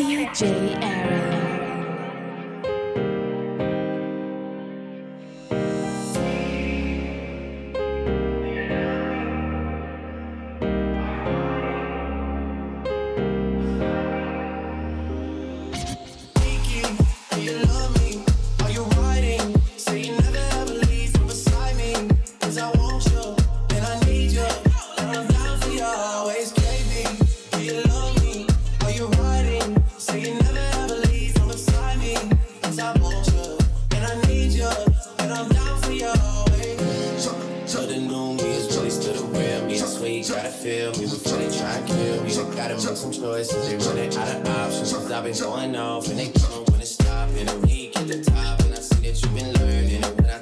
DJ R'AN. off and they come when it's stopping. I'm at the top and I see that you've been learning. And when I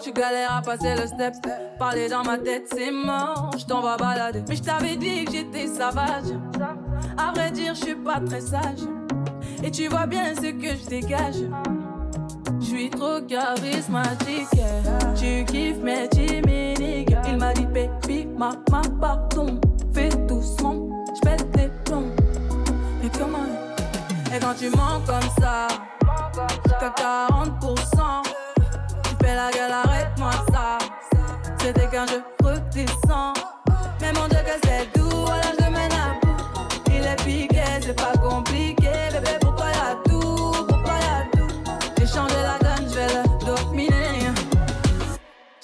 tu galères à passer le step. Parler dans ma tête, c'est mort, je t'en balader. Mais je t'avais dit que j'étais sauvage. À vrai dire, je suis pas très sage. Et tu vois bien ce que je dégage. Je suis trop charismatique. Tu kiffes mes timides. Il m'a dit, baby, ma, ma, pardon. Et quand tu mens comme ça, t'as 40% fais la gueule, arrête-moi ça. C'était qu'un jeu redescends. Mais mon dieu que c'est doux,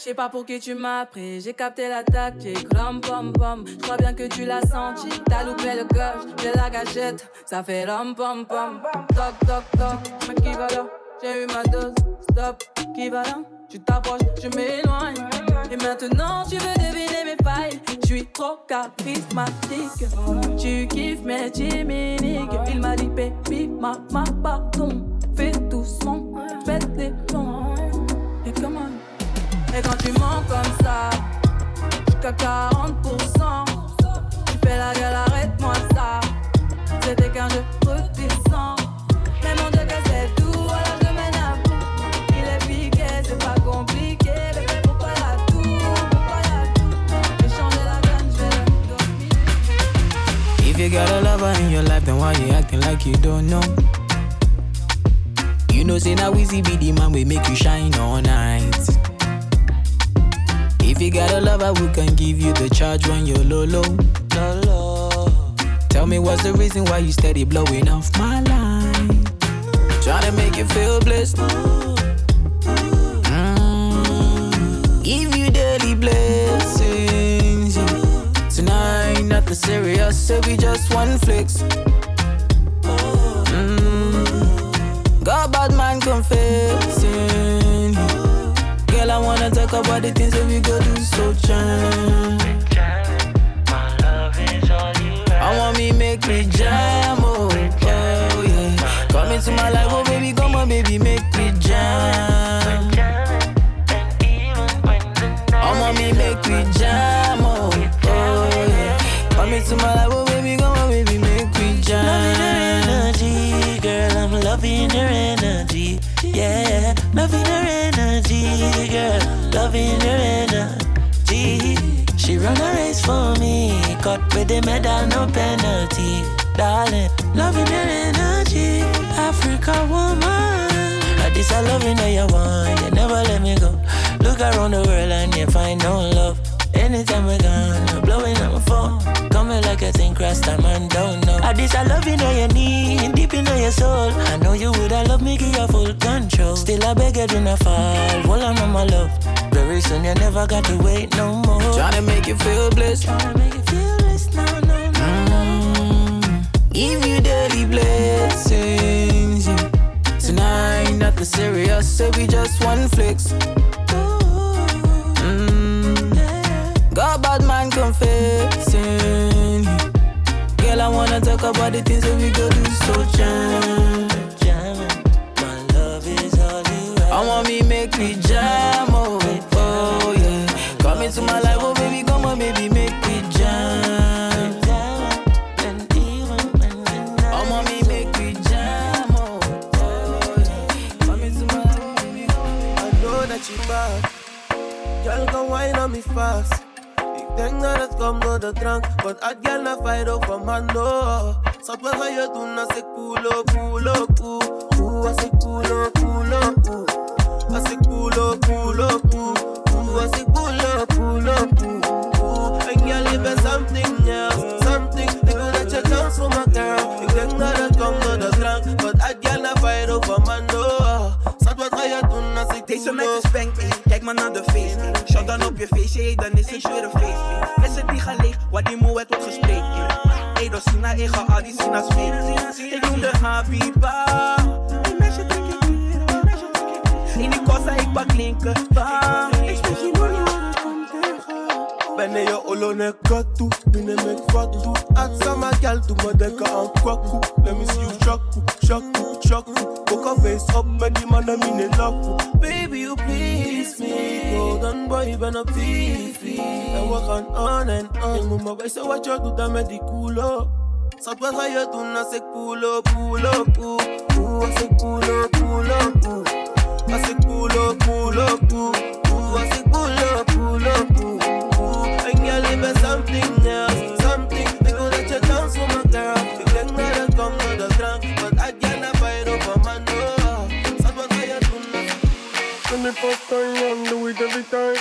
sais pas pour qui tu m'as pris, j'ai capté la tactique. Rom pom pom, je crois bien que tu l'as senti. T'as loupé le gauche, j'ai la gâchette, ça fait rom pom pom. Toc toc toc, mais qui va là? J'ai eu ma dose, stop, qui va là? Tu t'approches, je m'éloigne. Et maintenant tu veux deviner mes failles. Je suis trop charismatique. Tu kiffes mes chimiques. Il m'a dit, baby, ma, ma, pardon. Fais doucement, Et quand tu mens comme ça, jusqu'à 40%. Tu fais la gueule, arrête-moi ça. C'était qu'un jeu redescend. Mais mon Dieu, que c'est tout. If you got a lover in your life, then why you acting like you don't know? You know, say now easy be the man we make you shine all night. If you got a lover who can give you the charge when you're low, low, low, low. Tell me what's the reason why you steady blowing off my line? Trying to make you feel blessed. Mm. Give you daily blessings. Yeah. Tonight, nothing serious, so we just one flicks. Mm. Got bad man confessing. I wanna talk about the things that we go do so jam. I want me make me jam, oh, oh yeah. Come into my life, oh baby, come on, baby, make me jam. I want me make me jam, oh. oh yeah. Come into my life, oh baby, loving her energy. She run a race for me, cut with the medal, no penalty. Darling, loving her energy, Africa woman. This, I loving how you want, you never let me go. Look around the world and you find no love. Anytime we're gone, you're blowing up my phone. Coming like a thing, cross time and don't know. I this I love you know your need, deep in your soul. I know you would, I love me, give you full control. Still I beg you do not fall, hold on on my love inspiration. You never got to wait no more. Tryna make you feel blessed. Tryna make you feel blessed. No, no, no. Mm, give you daily blessings. Yeah. Tonight, nothing serious. Baby, just one flex. Mm, got bad man confessing. Girl, I wanna talk about the things that we go do so change. Into my life, oh baby, come on, baby, make me jam. Oh, want me make me jam, oh, oh. Come into my life, oh baby. I know that you bad. Girl, come wine on me fast. Denk dat het komt door de drank, want uit girl na fight over man no. Zat wat ga je doen als ik pull up, pull up, oeh. Oeh, als ik pull up, ey, dan is het weer een feest. ey. Flessen die gaan leeg, waar die moe het wordt. Ey, door Sina, ik ga al die Sina's mee. Ik noem de Habiba. Die meisje trek ik weer, die meisje trek ik weer. In die kossa, ik pak linker. bam. Ik spreek je money, waar het komt tegen. Ben je olo ne katu, binnen mek fatu Atsa ma gal, doe me denken aan kwaku Let me see you shaku, shaku, shaku Ook al face op met die mannen mine laku Baby you please me Golden boy, op TV En we gaan on on Je moet me wijzen wat je doet dan met die culo Schat, wat ga je doen als ik pull up, pull up, oeh Oeh, als ik pull up, pull up, ik pull up, pull up, oeh Oeh, en jij liep bij something else, something Ik wil dat je dans voor me, girl denk dat het komt door de drank Want uit jij naar fight over man, no je doen als ik When the first time round, do it every time.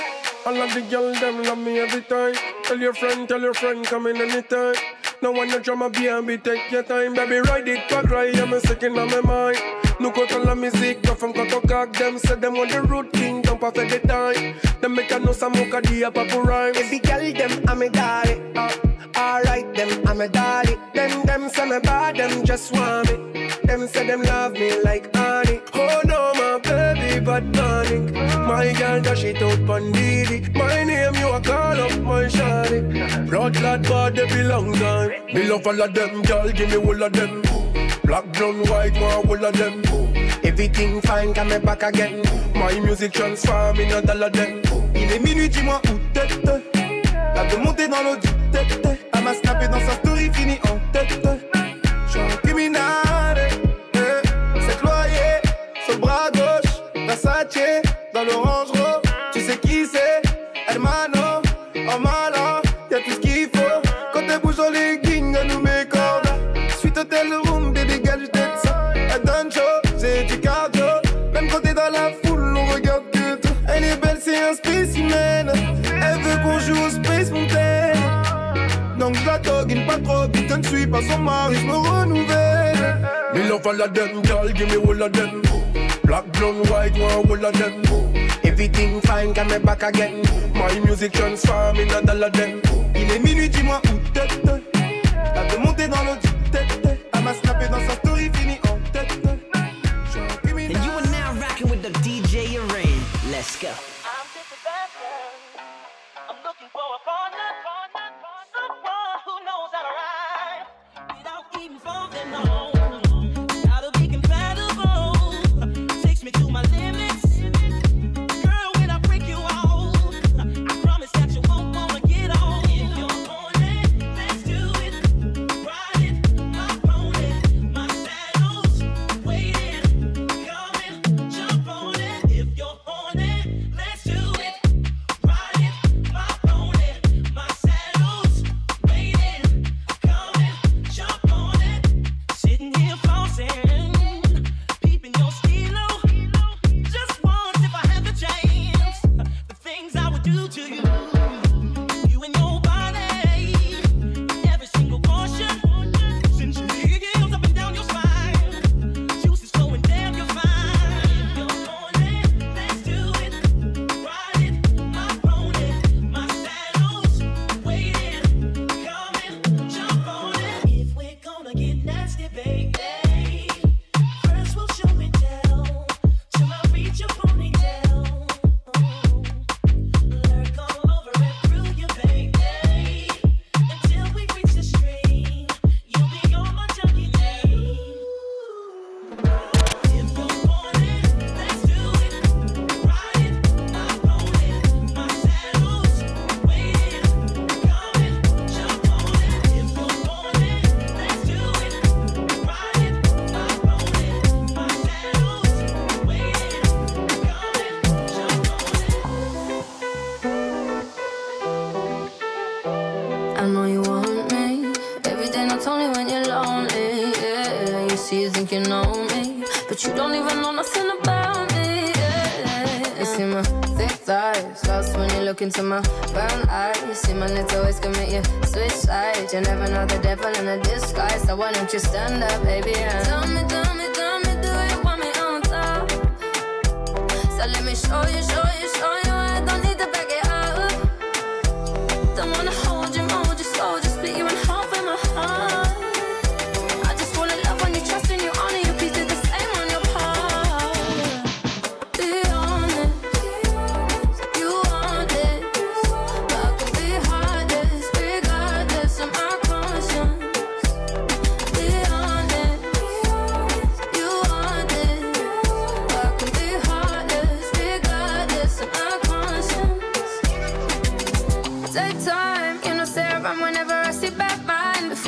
All of the girl them love me every time. Tell your friend, tell your friend, come in anytime. No one no drama, B&B, take your time. Baby, ride it, back cry, I'm a second on my mind. No go to la music, no from cut cock them. Say them on the road king, don't pass the time. Them make a no some mocha, the papa rhyme. Every girl them, I'm a daddy. Uh, alright, them, I'm a daddy. Them, them, say me bad, them just want me. Them say them love me like honey. Oh no, my baby, but panic. My girl dash it out on Didi. My name you a call up my shawty. Blood clot body belong time. Me love all of them, girl, give me all of them. Black, brown, white, one all of them. Everything fine, come back again. My music transform in a dollar them. Il est minuit, dis-moi où t'es. Elle peut monter dans l'eau du tête. Elle m'a snappé dans sa story, fini en oh, tête. J'suis un criminel. C'est loyer sur le bras gauche. Versace dans l'orange rose. Tu sais qui c'est? Hermano. En malin, y'a tout ce qu'il faut. Quand elle bouge en legging, nous met cordes. Suite hôtel room, baby girl, ça. Elle donne chaud, c'est du cardio. Même quand t'es dans la foule, on regarde que toi. Elle est belle, c'est un spécimen. Elle veut qu'on joue au Space Mountain. Donc je la doggine pas trop, vite, je ne suis pas son mari, je me renouvelle. Love all of them, girl, give me all of them. Black, brown, white, one all of them. Everything fine, come me back again. My music transform in a dollar them. Il est minuit, dis-moi où. But you don't even know nothing about me. Yeah. You see my thick thighs, lost when you look into my brown eyes. You see my little ways commit you switch sides. You never know the devil in a disguise, so why don't you stand up, baby? And tell me, tell me, tell me, do you want me on top? So let me show you, show you, show you. I don't need to back it up. Don't wanna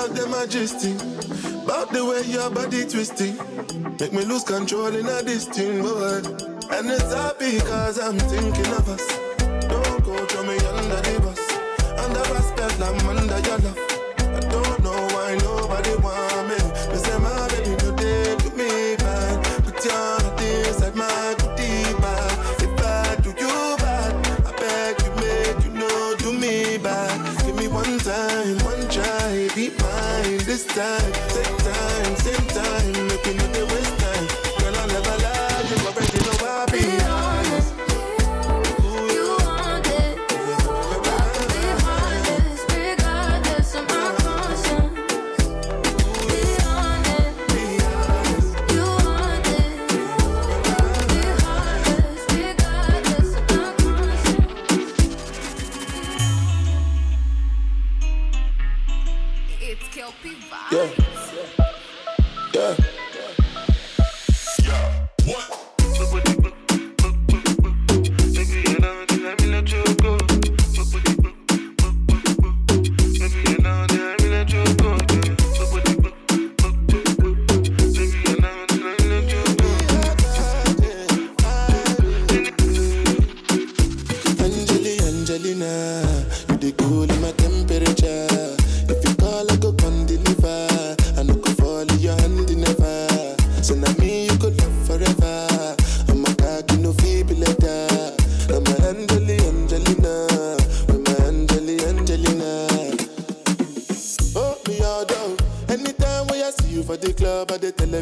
Talk them majesty. About the way your body twisting Make me lose control in a thing, boy And it's happy cause I'm thinking of us. Don't go throw me under the bus. Under respect, I'm under your love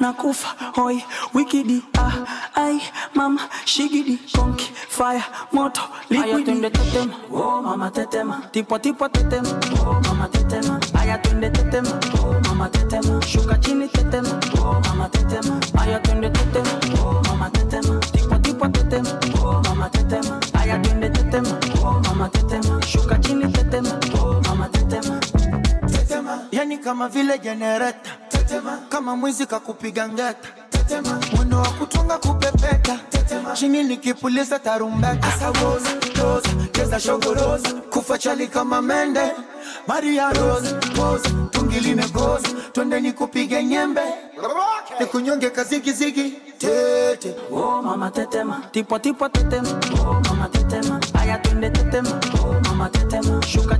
Nakufa hoi wikidi ah ai mama shigidi konki fire moto liquidi. twende tetema. Oh mama tetema. Tipo tipo tetema. Oh mama tetema. Aya twende tetema. Oh mama tetema. Shuka chini tetema. Oh mama tetema. Aya twende tetema. Oh mama tetema. Tipo tipo tetema. Oh mama tetema. Aya twende tetema. Oh mama tetema. Shuka chini tetema. Oh mama tetema. Tetema. Yani kama vile jenereta tetema. Kama mwizi kakupiga ngeta. Tetema. Mwendo wa kutunga kupepeta. Tetema. Chini nikipuliza tarumbeta. Asawoza roza cheza shogoroza kufa chali kama mende. Maria rosa poza tungi limekoza twende nikupige nyembe. Nikunyonge kazigizigi tete. Oh mama tetema. Tipo tipo tetema. Oh mama tetema. Aya twende tetema. Oh mama tetema. Shuka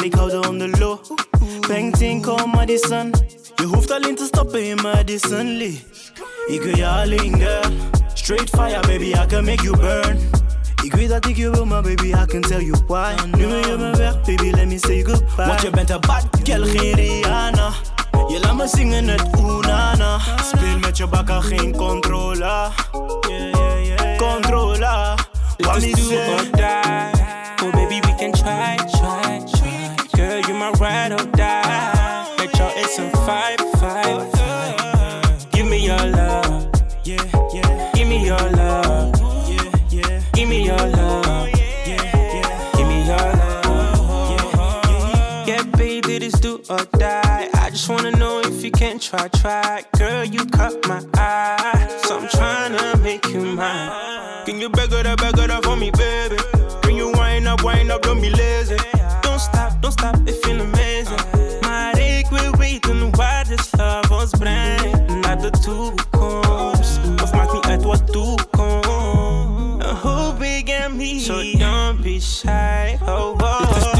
maar ik hou er on the low. Bang ting, kom Madison. Je hoeft alleen te stoppen in Madison Lee. Ik wil je alleen, girl. Straight fire, baby, I can make you burn. Ik weet dat ik je wil, maar baby, I can tell you why. Nu ben je me weg, baby, let me say goodbye. Want je bent een bad girl, geen Rihanna. Je laat me zingen het oenana. Speel met je bakken, geen controle. Controle. It is do or die. Oh, baby, we can try. You can try, try. Girl, you caught my eye. So I'm trying to make you mine. Can you beg it up, beg it up for me, baby? Can you wind up, wind up, don't be lazy. Don't stop, don't stop, it feel amazing. Maar ik wil weten waar dit love ons brengt. Naar de toekomst. Of maakt niet uit wat toekomt. Who big and me? So don't be shy. Oh, oh.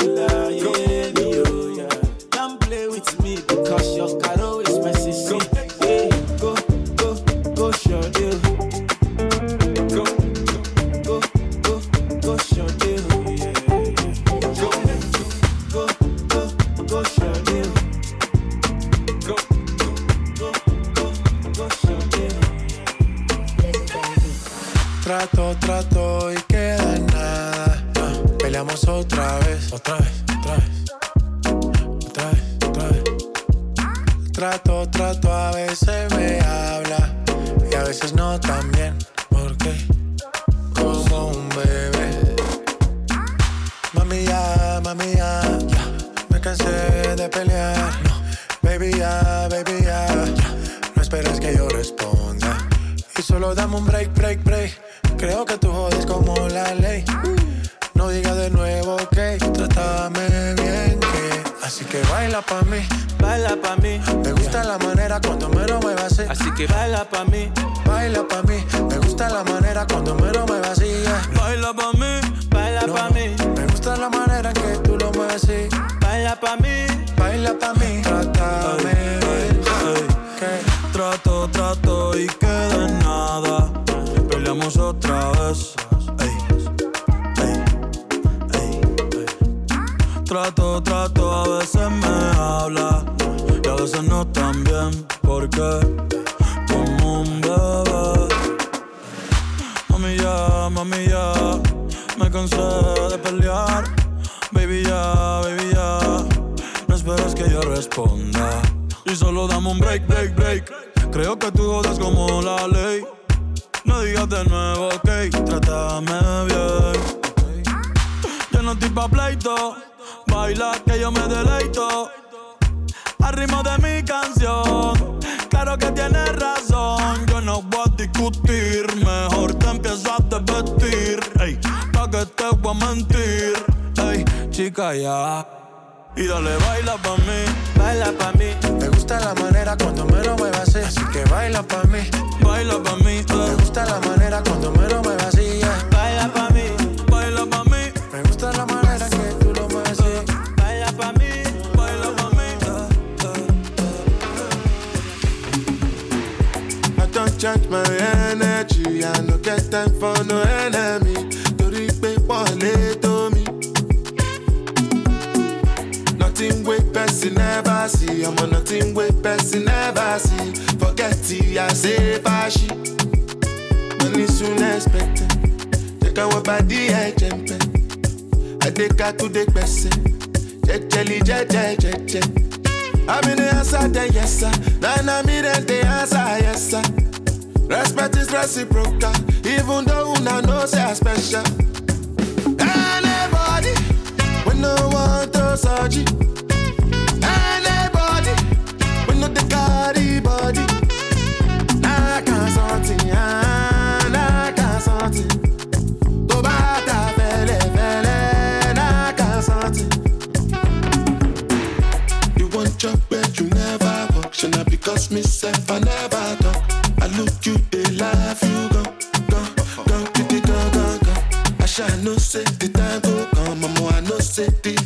Trato, trato y queda en nada. Ah, peleamos otra vez, otra vez bailar que yo me deleito. Al ritmo de mi canción, claro que tienes razón. Yo no voy a discutir, mejor te empiezas a vestir. Ey, pa' que te voy a mentir. Ey, chica, ya. Y dale, baila pa' mí. Baila pa' mí. Me gusta la manera cuando me lo muevas así. Así que baila pa' mí. Baila pa' mí. Eh. Me gusta la manera cuando me lo muevas así my energy. I no get time for no enemy. Torí pé wọlé tó me. Nothing wey person never see. I'm on nothing wey person never see. Forget ti I say, fàṣì. Money soon expected. Jẹ́ káwọn bá dí ẹ̀jẹ̀ ń pẹ́. Adéka tún dé gbẹ̀sẹ̀. Jẹ́jẹ́lì jẹ́jẹ́ jẹ́jẹ́. I'm in the answer, then yes sir. Then I'm in the answer, yes sir. Respect is reciprocal, even though una know say I special. Anybody, when no one to search you. Anybody, when no the carry body. I can't something, I can't something. Your bed, you never walk. Should not because myself, I never talk look you, they love you, gone, gone, gone, go gone, gone. I shall no say the time go come, mama, I no say the